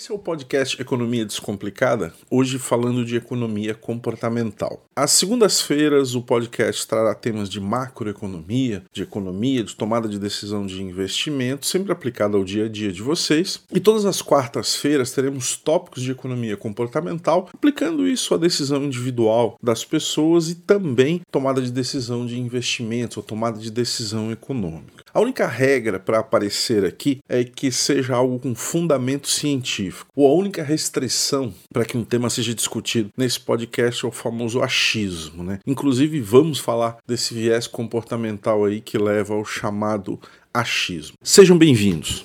Esse é o podcast Economia Descomplicada, hoje falando de economia comportamental. Às segundas-feiras, o podcast trará temas de macroeconomia, de economia, de tomada de decisão de investimento, sempre aplicado ao dia a dia de vocês. E todas as quartas-feiras teremos tópicos de economia comportamental, aplicando isso à decisão individual das pessoas e também tomada de decisão de investimentos ou tomada de decisão econômica. A única regra para aparecer aqui é que seja algo com fundamento científico. Ou a única restrição para que um tema seja discutido nesse podcast é o famoso achismo, né? Inclusive vamos falar desse viés comportamental aí que leva ao chamado achismo. Sejam bem-vindos.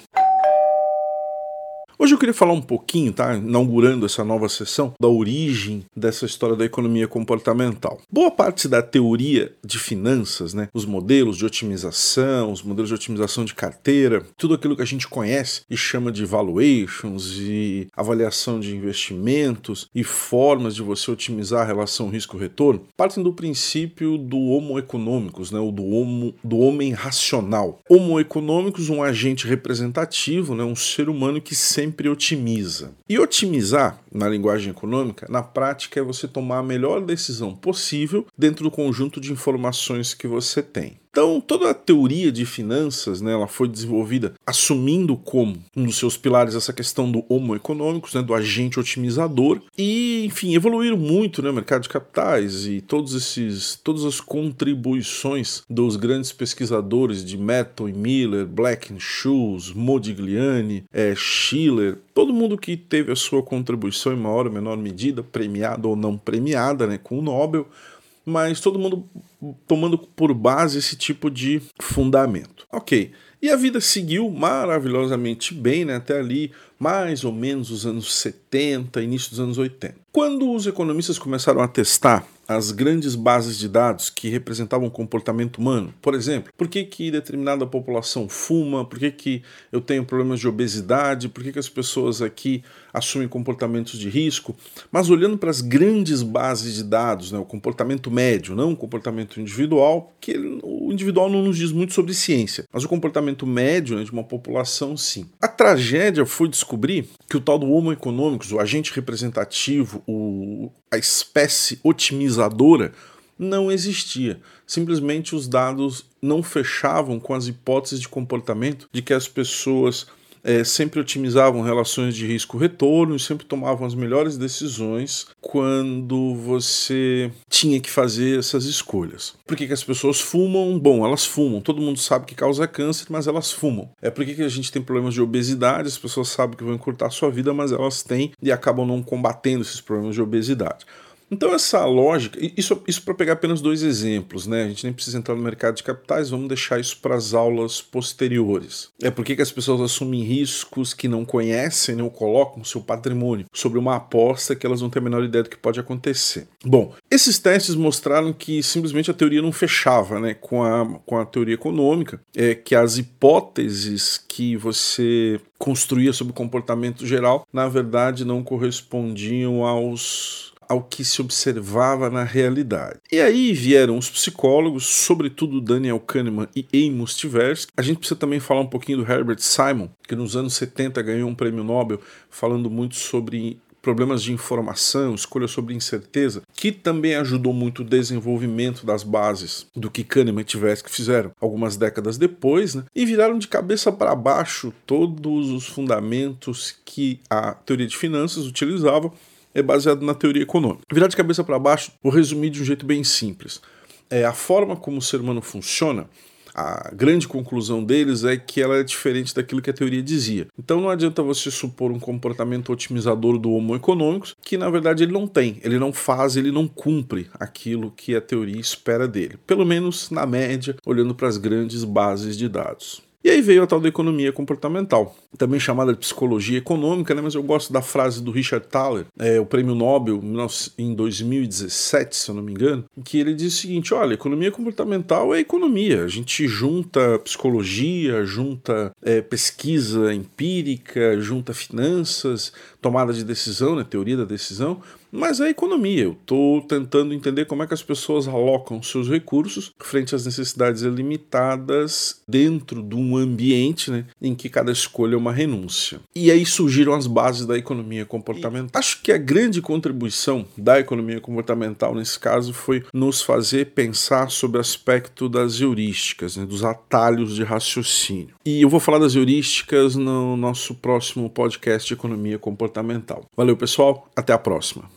Hoje eu queria falar um pouquinho, tá? Inaugurando essa nova sessão, da origem dessa história da economia comportamental. Boa parte da teoria de finanças, né? Os modelos de otimização, os modelos de otimização de carteira, tudo aquilo que a gente conhece e chama de valuations e avaliação de investimentos e formas de você otimizar a relação risco-retorno, partem do princípio do homo econômicos, né? O do, homo, do homem racional. Homo econômicos, um agente representativo, né? Um ser humano que sempre sempre otimiza. E otimizar, na linguagem econômica, na prática é você tomar a melhor decisão possível dentro do conjunto de informações que você tem. Então, toda a teoria de finanças, né, ela foi desenvolvida assumindo como um dos seus pilares essa questão do homo econômicos, né, do agente otimizador, e, enfim, evoluíram muito, né, o mercado de capitais e todos esses, todas as contribuições dos grandes pesquisadores de Metal e Miller, Black and Scholes, Modigliani, é, Schiller, todo mundo que teve a sua contribuição em maior ou menor medida, premiada ou não premiada, né, com o Nobel, mas todo mundo tomando por base esse tipo de fundamento. Ok. E a vida seguiu maravilhosamente bem, né, até ali mais ou menos os anos 70, início dos anos 80. Quando os economistas começaram a testar as grandes bases de dados que representavam o comportamento humano. Por exemplo, por que, que determinada população fuma, por que, que eu tenho problemas de obesidade, por que, que as pessoas aqui assumem comportamentos de risco. Mas olhando para as grandes bases de dados, né, o comportamento médio, não o comportamento individual, que o individual não nos diz muito sobre ciência, mas o comportamento médio né, de uma população, sim. A tragédia foi descobrir que o tal do Homo econômicos, o agente representativo, o, a espécie otimizadora, não existia. Simplesmente os dados não fechavam com as hipóteses de comportamento de que as pessoas é, sempre otimizavam relações de risco-retorno e sempre tomavam as melhores decisões quando você tinha que fazer essas escolhas. Por que, que as pessoas fumam? Bom, elas fumam. Todo mundo sabe que causa câncer, mas elas fumam. É por que, que a gente tem problemas de obesidade? As pessoas sabem que vão encurtar a sua vida, mas elas têm e acabam não combatendo esses problemas de obesidade. Então, essa lógica, isso, isso para pegar apenas dois exemplos, né? A gente nem precisa entrar no mercado de capitais, vamos deixar isso para as aulas posteriores. É porque que as pessoas assumem riscos que não conhecem, não colocam seu patrimônio sobre uma aposta que elas não têm a menor ideia do que pode acontecer. Bom, esses testes mostraram que simplesmente a teoria não fechava né, com, a, com a teoria econômica, é que as hipóteses que você construía sobre o comportamento geral, na verdade, não correspondiam aos ao que se observava na realidade. E aí vieram os psicólogos, sobretudo Daniel Kahneman e Amos Tversky. A gente precisa também falar um pouquinho do Herbert Simon, que nos anos 70 ganhou um prêmio Nobel falando muito sobre problemas de informação, escolha sobre incerteza, que também ajudou muito o desenvolvimento das bases do que Kahneman e Tversky fizeram algumas décadas depois, né? e viraram de cabeça para baixo todos os fundamentos que a teoria de finanças utilizava é baseado na teoria econômica. Virar de cabeça para baixo, vou resumir de um jeito bem simples. É a forma como o ser humano funciona. A grande conclusão deles é que ela é diferente daquilo que a teoria dizia. Então não adianta você supor um comportamento otimizador do Homo econômicos que na verdade ele não tem, ele não faz, ele não cumpre aquilo que a teoria espera dele. Pelo menos na média, olhando para as grandes bases de dados. E aí veio a tal da economia comportamental, também chamada de psicologia econômica, né? mas eu gosto da frase do Richard Thaler, é, o prêmio Nobel em 2017, se eu não me engano, que ele diz o seguinte: olha, economia comportamental é economia. A gente junta psicologia, junta é, pesquisa empírica, junta finanças, tomada de decisão, né? teoria da decisão, mas é economia. Eu estou tentando entender como é que as pessoas alocam seus recursos frente às necessidades ilimitadas dentro de um ambiente né, em que cada escolha é uma renúncia. E aí surgiram as bases da economia comportamental. E acho que a grande contribuição da economia comportamental nesse caso foi nos fazer pensar sobre o aspecto das heurísticas, né, dos atalhos de raciocínio. E eu vou falar das heurísticas no nosso próximo podcast de economia comportamental. Valeu, pessoal. Até a próxima.